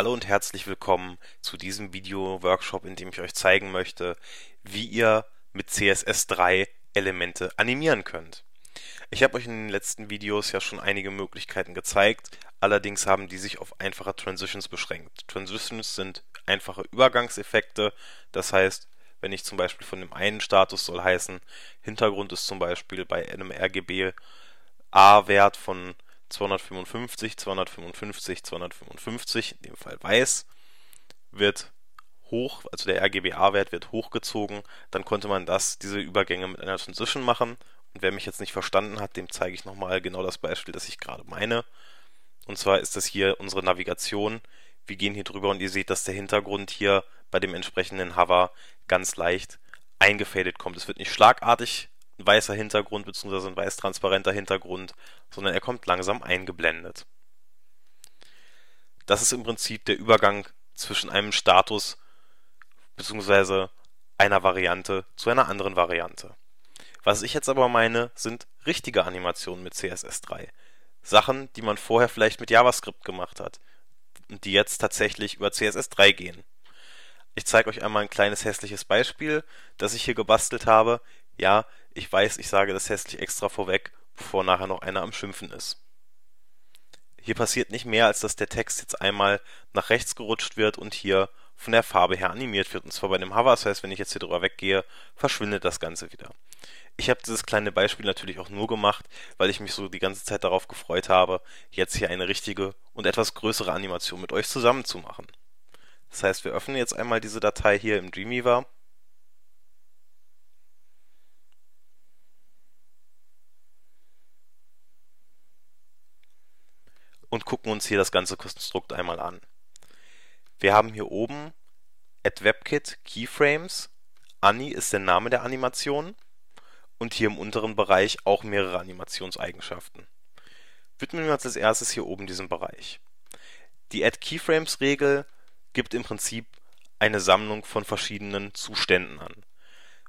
Hallo und herzlich willkommen zu diesem Video-Workshop, in dem ich euch zeigen möchte, wie ihr mit CSS3 Elemente animieren könnt. Ich habe euch in den letzten Videos ja schon einige Möglichkeiten gezeigt, allerdings haben die sich auf einfache Transitions beschränkt. Transitions sind einfache Übergangseffekte, das heißt, wenn ich zum Beispiel von dem einen Status soll heißen, Hintergrund ist zum Beispiel bei einem RGB A-Wert von 255, 255, 255, in dem Fall weiß, wird hoch, also der RGBA-Wert wird hochgezogen, dann konnte man das, diese Übergänge mit einer Transition machen. Und wer mich jetzt nicht verstanden hat, dem zeige ich nochmal genau das Beispiel, das ich gerade meine. Und zwar ist das hier unsere Navigation. Wir gehen hier drüber und ihr seht, dass der Hintergrund hier bei dem entsprechenden Hover ganz leicht eingefadet kommt. Es wird nicht schlagartig ein weißer Hintergrund bzw. ein weiß transparenter Hintergrund, sondern er kommt langsam eingeblendet. Das ist im Prinzip der Übergang zwischen einem Status bzw. einer Variante zu einer anderen Variante. Was ich jetzt aber meine, sind richtige Animationen mit CSS3. Sachen, die man vorher vielleicht mit JavaScript gemacht hat und die jetzt tatsächlich über CSS3 gehen. Ich zeige euch einmal ein kleines hässliches Beispiel, das ich hier gebastelt habe. Ja, ich weiß, ich sage das hässlich extra vorweg, bevor nachher noch einer am Schimpfen ist. Hier passiert nicht mehr, als dass der Text jetzt einmal nach rechts gerutscht wird und hier von der Farbe her animiert wird. Und zwar bei dem Hover, das heißt, wenn ich jetzt hier drüber weggehe, verschwindet das Ganze wieder. Ich habe dieses kleine Beispiel natürlich auch nur gemacht, weil ich mich so die ganze Zeit darauf gefreut habe, jetzt hier eine richtige und etwas größere Animation mit euch zusammen zu machen. Das heißt, wir öffnen jetzt einmal diese Datei hier im Dreamweaver und gucken uns hier das ganze Konstrukt einmal an. Wir haben hier oben at WebKit Keyframes, Ani ist der Name der Animation und hier im unteren Bereich auch mehrere Animationseigenschaften. Widmen wir uns als erstes hier oben diesem Bereich. Die Add Keyframes Regel gibt im Prinzip eine Sammlung von verschiedenen Zuständen an.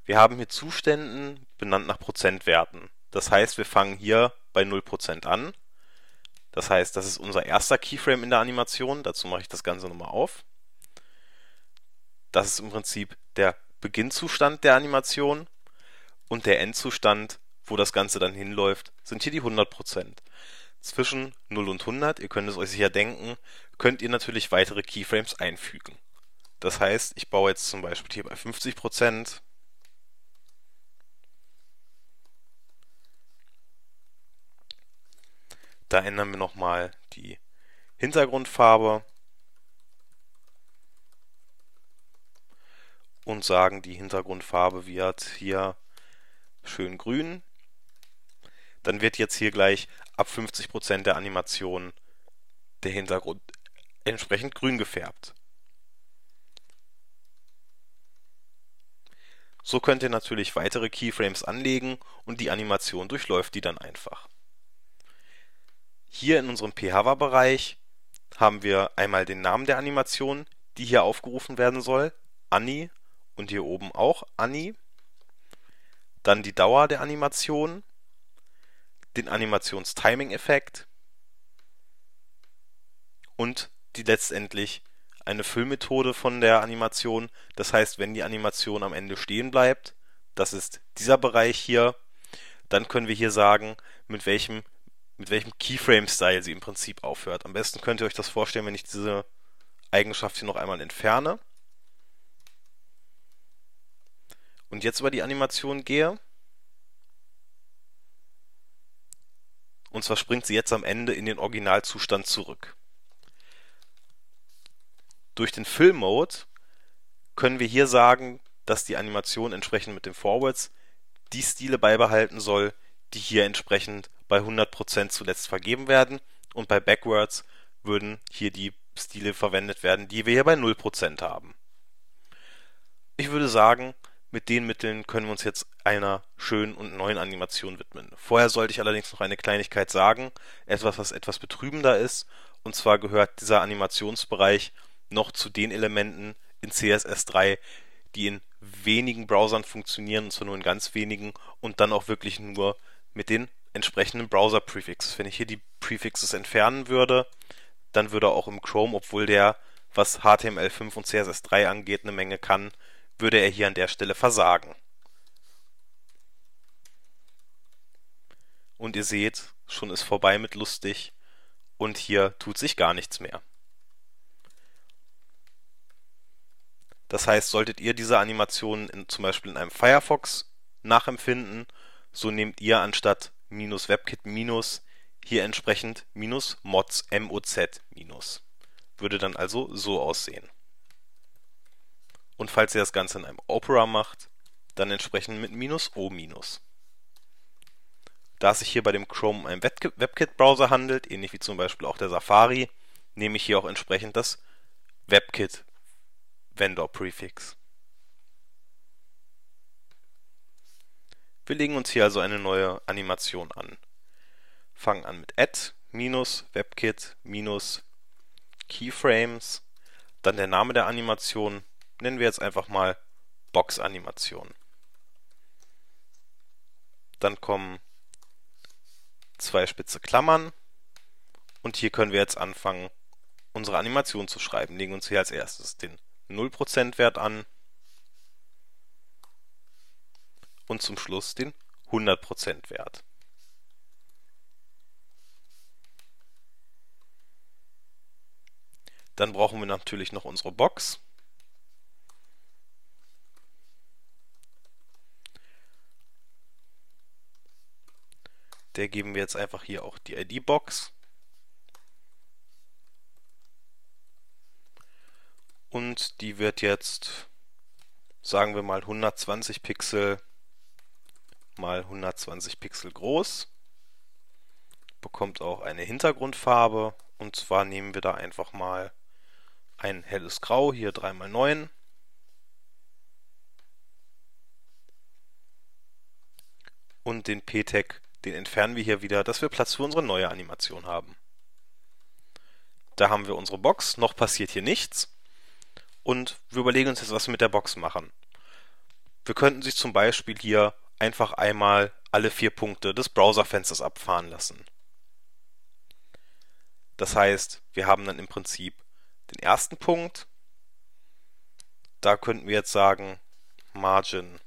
Wir haben hier Zuständen benannt nach Prozentwerten. Das heißt, wir fangen hier bei 0% an das heißt, das ist unser erster Keyframe in der Animation. Dazu mache ich das Ganze nochmal auf. Das ist im Prinzip der Beginnzustand der Animation und der Endzustand, wo das Ganze dann hinläuft, sind hier die 100%. Zwischen 0 und 100, ihr könnt es euch sicher denken, könnt ihr natürlich weitere Keyframes einfügen. Das heißt, ich baue jetzt zum Beispiel hier bei 50%, Da ändern wir nochmal die Hintergrundfarbe und sagen, die Hintergrundfarbe wird hier schön grün. Dann wird jetzt hier gleich ab 50% der Animation der Hintergrund entsprechend grün gefärbt. So könnt ihr natürlich weitere Keyframes anlegen und die Animation durchläuft die dann einfach. Hier in unserem pHava-Bereich haben wir einmal den Namen der Animation, die hier aufgerufen werden soll, Ani und hier oben auch Ani. Dann die Dauer der Animation, den Animations-Timing-Effekt und die letztendlich eine Füllmethode von der Animation. Das heißt, wenn die Animation am Ende stehen bleibt, das ist dieser Bereich hier, dann können wir hier sagen, mit welchem mit welchem Keyframe-Style sie im Prinzip aufhört. Am besten könnt ihr euch das vorstellen, wenn ich diese Eigenschaft hier noch einmal entferne. Und jetzt über die Animation gehe. Und zwar springt sie jetzt am Ende in den Originalzustand zurück. Durch den Fill-Mode können wir hier sagen, dass die Animation entsprechend mit den Forwards die Stile beibehalten soll, die hier entsprechend bei 100% zuletzt vergeben werden und bei Backwards würden hier die Stile verwendet werden, die wir hier bei 0% haben. Ich würde sagen, mit den Mitteln können wir uns jetzt einer schönen und neuen Animation widmen. Vorher sollte ich allerdings noch eine Kleinigkeit sagen, etwas, was etwas betrübender ist, und zwar gehört dieser Animationsbereich noch zu den Elementen in CSS3, die in wenigen Browsern funktionieren, und zwar nur in ganz wenigen, und dann auch wirklich nur mit den entsprechenden Browser-Prefixes. Wenn ich hier die Prefixes entfernen würde, dann würde auch im Chrome, obwohl der was HTML5 und CSS3 angeht, eine Menge kann, würde er hier an der Stelle versagen. Und ihr seht, schon ist vorbei mit lustig und hier tut sich gar nichts mehr. Das heißt, solltet ihr diese Animationen in, zum Beispiel in einem Firefox nachempfinden, so nehmt ihr anstatt minus WebKit minus hier entsprechend minus mods moz minus. Würde dann also so aussehen. Und falls ihr das Ganze in einem Opera macht, dann entsprechend mit minus o minus. Da es sich hier bei dem Chrome um einen WebKit-Browser handelt, ähnlich wie zum Beispiel auch der Safari, nehme ich hier auch entsprechend das WebKit Vendor Prefix. Wir legen uns hier also eine neue Animation an. Fangen an mit add minus webkit minus keyframes, dann der Name der Animation, nennen wir jetzt einfach mal Box Animation. Dann kommen zwei spitze Klammern und hier können wir jetzt anfangen, unsere Animation zu schreiben. Legen uns hier als erstes den 0% Wert an und zum Schluss den 100% Wert. Dann brauchen wir natürlich noch unsere Box. Der geben wir jetzt einfach hier auch die ID-Box. und die wird jetzt, sagen wir mal 120 Pixel mal 120 Pixel groß. Bekommt auch eine Hintergrundfarbe und zwar nehmen wir da einfach mal ein helles Grau, hier 3x9. Und den P-Tag, den entfernen wir hier wieder, dass wir Platz für unsere neue Animation haben. Da haben wir unsere Box, noch passiert hier nichts und wir überlegen uns jetzt, was wir mit der Box machen. Wir könnten sich zum Beispiel hier einfach einmal alle vier Punkte des Browserfensters abfahren lassen. Das heißt, wir haben dann im Prinzip den ersten Punkt. Da könnten wir jetzt sagen, Margin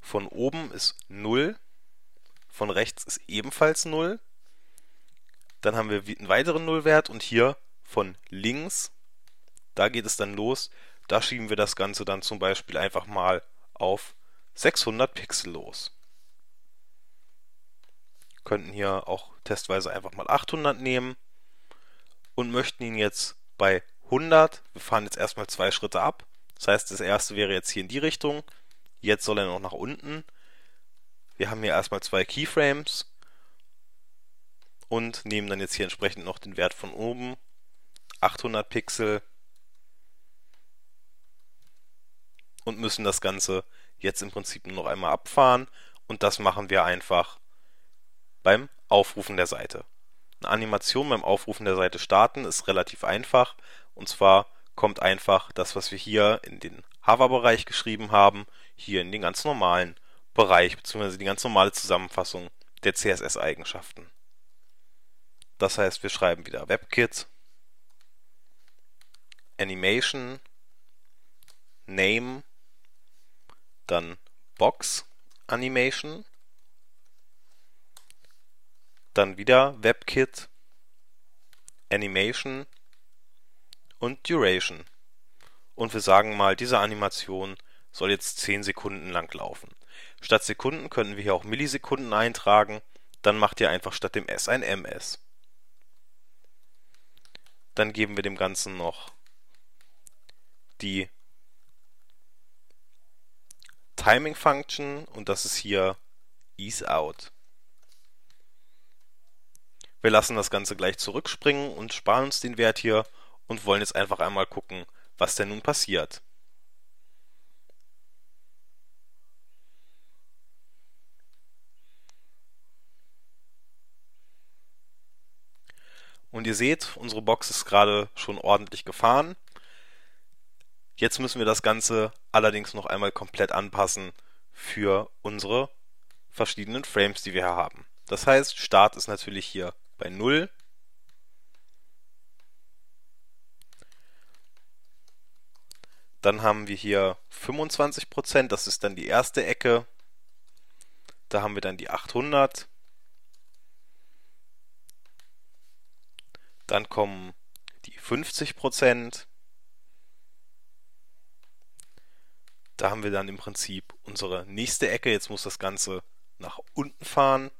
von oben ist 0, von rechts ist ebenfalls 0. Dann haben wir einen weiteren Nullwert und hier von links. Da geht es dann los. Da schieben wir das Ganze dann zum Beispiel einfach mal auf 600 Pixel los. Könnten hier auch testweise einfach mal 800 nehmen und möchten ihn jetzt bei 100, wir fahren jetzt erstmal zwei Schritte ab. Das heißt, das erste wäre jetzt hier in die Richtung. Jetzt soll er noch nach unten. Wir haben hier erstmal zwei Keyframes und nehmen dann jetzt hier entsprechend noch den Wert von oben 800 Pixel und müssen das Ganze jetzt im Prinzip nur noch einmal abfahren und das machen wir einfach beim Aufrufen der Seite. Eine Animation beim Aufrufen der Seite starten ist relativ einfach und zwar kommt einfach das, was wir hier in den Hover-Bereich geschrieben haben, hier in den ganz normalen Bereich bzw. die ganz normale Zusammenfassung der CSS-Eigenschaften. Das heißt, wir schreiben wieder WebKit Animation, Name, dann Box Animation, dann wieder WebKit, Animation und Duration. Und wir sagen mal, diese Animation soll jetzt 10 Sekunden lang laufen. Statt Sekunden können wir hier auch Millisekunden eintragen, dann macht ihr einfach statt dem S ein MS. Dann geben wir dem Ganzen noch die Timing Function und das ist hier Ease Out. Wir lassen das Ganze gleich zurückspringen und sparen uns den Wert hier und wollen jetzt einfach einmal gucken, was denn nun passiert. Und ihr seht, unsere Box ist gerade schon ordentlich gefahren. Jetzt müssen wir das Ganze allerdings noch einmal komplett anpassen für unsere verschiedenen Frames, die wir hier haben. Das heißt, Start ist natürlich hier bei 0. Dann haben wir hier 25%, das ist dann die erste Ecke. Da haben wir dann die 800. Dann kommen die 50%. Da haben wir dann im Prinzip unsere nächste Ecke. Jetzt muss das Ganze nach unten fahren.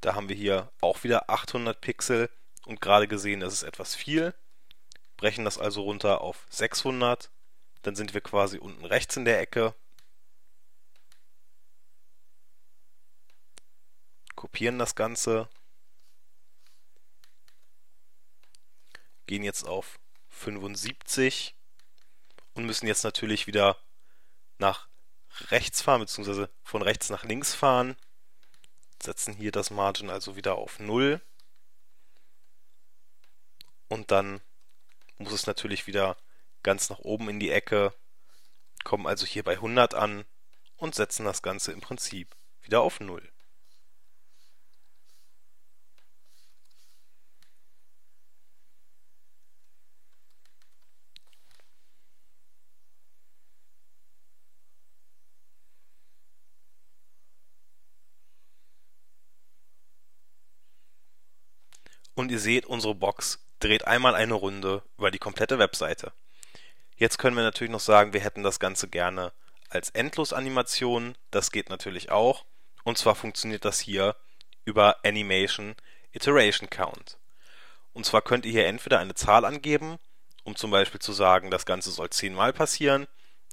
Da haben wir hier auch wieder 800 Pixel und gerade gesehen, das ist etwas viel brechen das also runter auf 600. Dann sind wir quasi unten rechts in der Ecke. Kopieren das Ganze. Gehen jetzt auf 75 und müssen jetzt natürlich wieder nach rechts fahren, beziehungsweise von rechts nach links fahren. Setzen hier das Margin also wieder auf 0. Und dann muss es natürlich wieder ganz nach oben in die Ecke, kommen also hier bei 100 an und setzen das Ganze im Prinzip wieder auf 0. Und ihr seht, unsere Box dreht einmal eine Runde über die komplette Webseite. Jetzt können wir natürlich noch sagen, wir hätten das Ganze gerne als Endlosanimation. Das geht natürlich auch. Und zwar funktioniert das hier über Animation Iteration Count. Und zwar könnt ihr hier entweder eine Zahl angeben, um zum Beispiel zu sagen, das Ganze soll zehnmal passieren,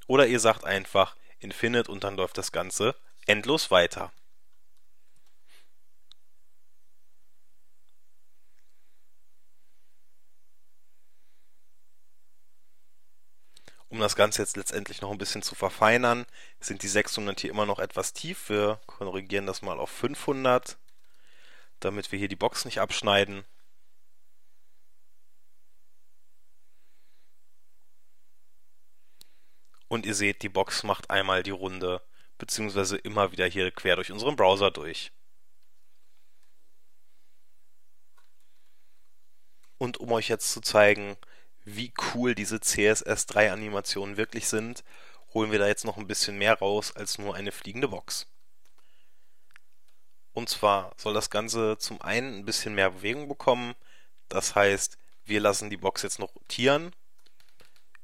oder ihr sagt einfach Infinite und dann läuft das Ganze endlos weiter. Das Ganze jetzt letztendlich noch ein bisschen zu verfeinern, sind die 600 hier immer noch etwas tief. Wir korrigieren das mal auf 500, damit wir hier die Box nicht abschneiden. Und ihr seht, die Box macht einmal die Runde, beziehungsweise immer wieder hier quer durch unseren Browser durch. Und um euch jetzt zu zeigen, wie cool diese CSS3 Animationen wirklich sind, holen wir da jetzt noch ein bisschen mehr raus als nur eine fliegende Box. Und zwar soll das Ganze zum einen ein bisschen mehr Bewegung bekommen, das heißt, wir lassen die Box jetzt noch rotieren,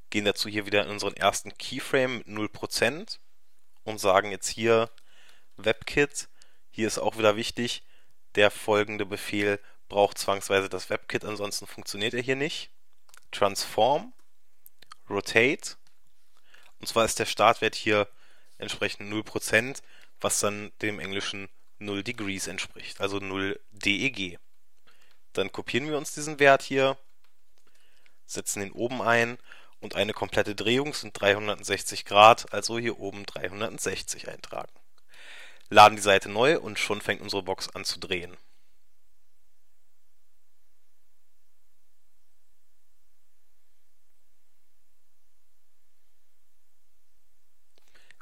gehen dazu hier wieder in unseren ersten Keyframe mit 0% und sagen jetzt hier WebKit, hier ist auch wieder wichtig, der folgende Befehl braucht zwangsweise das WebKit, ansonsten funktioniert er hier nicht. Transform, Rotate. Und zwar ist der Startwert hier entsprechend 0%, was dann dem englischen 0 Degrees entspricht, also 0 DEG. Dann kopieren wir uns diesen Wert hier, setzen ihn oben ein und eine komplette Drehung sind 360 Grad, also hier oben 360 eintragen. Laden die Seite neu und schon fängt unsere Box an zu drehen.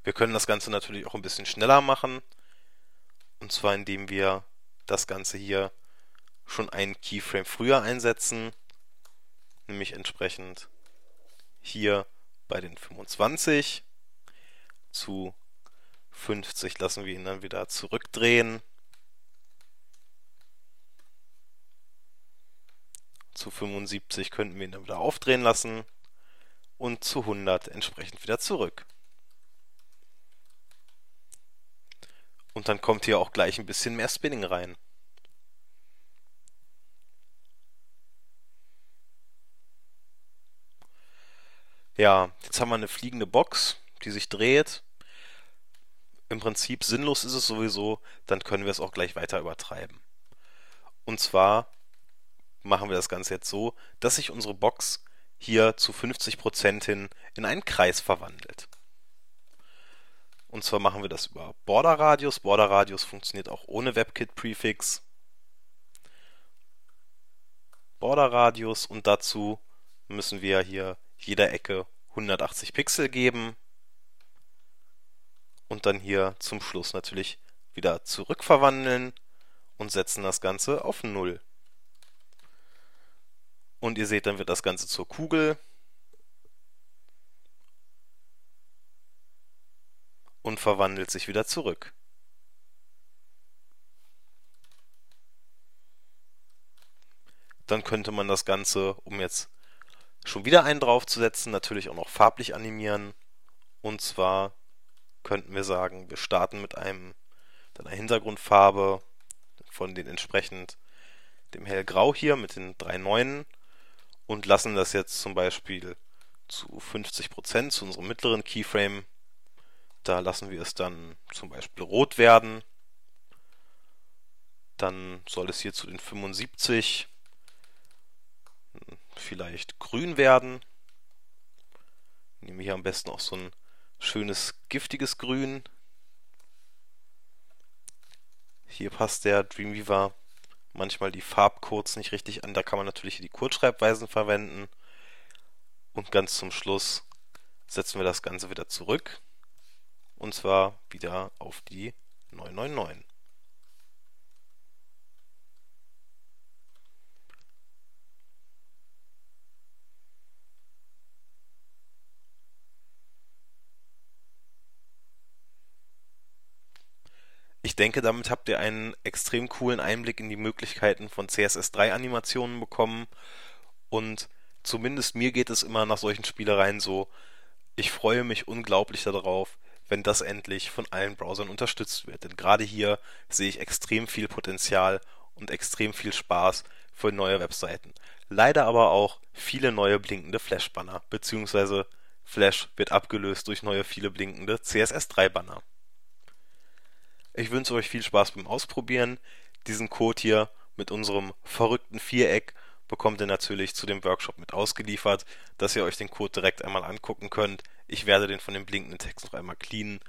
Wir können das Ganze natürlich auch ein bisschen schneller machen. Und zwar indem wir das Ganze hier schon einen Keyframe früher einsetzen. Nämlich entsprechend hier bei den 25 zu 50 lassen wir ihn dann wieder zurückdrehen. Zu 75 könnten wir ihn dann wieder aufdrehen lassen und zu 100 entsprechend wieder zurück. Und dann kommt hier auch gleich ein bisschen mehr Spinning rein. Ja, jetzt haben wir eine fliegende Box, die sich dreht. Im Prinzip sinnlos ist es sowieso, dann können wir es auch gleich weiter übertreiben. Und zwar machen wir das Ganze jetzt so, dass sich unsere Box hier zu 50% hin in einen Kreis verwandelt. Und zwar machen wir das über Border Radius. Border Radius funktioniert auch ohne WebKit-Prefix. Border Radius und dazu müssen wir hier jeder Ecke 180 Pixel geben und dann hier zum Schluss natürlich wieder zurückverwandeln und setzen das Ganze auf 0. Und ihr seht, dann wird das Ganze zur Kugel und verwandelt sich wieder zurück. Dann könnte man das Ganze, um jetzt schon wieder einen draufzusetzen, natürlich auch noch farblich animieren. Und zwar könnten wir sagen, wir starten mit einem einer Hintergrundfarbe von den entsprechend dem hellgrau hier mit den drei Neunen und lassen das jetzt zum Beispiel zu 50% zu unserem mittleren Keyframe. Da lassen wir es dann zum Beispiel rot werden. Dann soll es hier zu den 75 vielleicht grün werden. Nehmen wir hier am besten auch so ein schönes giftiges Grün. Hier passt der Dreamweaver manchmal die Farbcodes nicht richtig an. Da kann man natürlich die Kurzschreibweisen verwenden. Und ganz zum Schluss setzen wir das Ganze wieder zurück. Und zwar wieder auf die 999. Ich denke, damit habt ihr einen extrem coolen Einblick in die Möglichkeiten von CSS3-Animationen bekommen. Und zumindest mir geht es immer nach solchen Spielereien so, ich freue mich unglaublich darauf, wenn das endlich von allen Browsern unterstützt wird. Denn gerade hier sehe ich extrem viel Potenzial und extrem viel Spaß für neue Webseiten. Leider aber auch viele neue blinkende Flash-Banner, beziehungsweise Flash wird abgelöst durch neue viele blinkende CSS3-Banner. Ich wünsche euch viel Spaß beim Ausprobieren. Diesen Code hier mit unserem verrückten Viereck bekommt ihr natürlich zu dem Workshop mit ausgeliefert, dass ihr euch den Code direkt einmal angucken könnt. Ich werde den von dem blinkenden Text noch einmal cleanen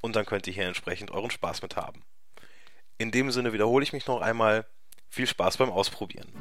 und dann könnt ihr hier entsprechend euren Spaß mit haben. In dem Sinne wiederhole ich mich noch einmal. Viel Spaß beim Ausprobieren.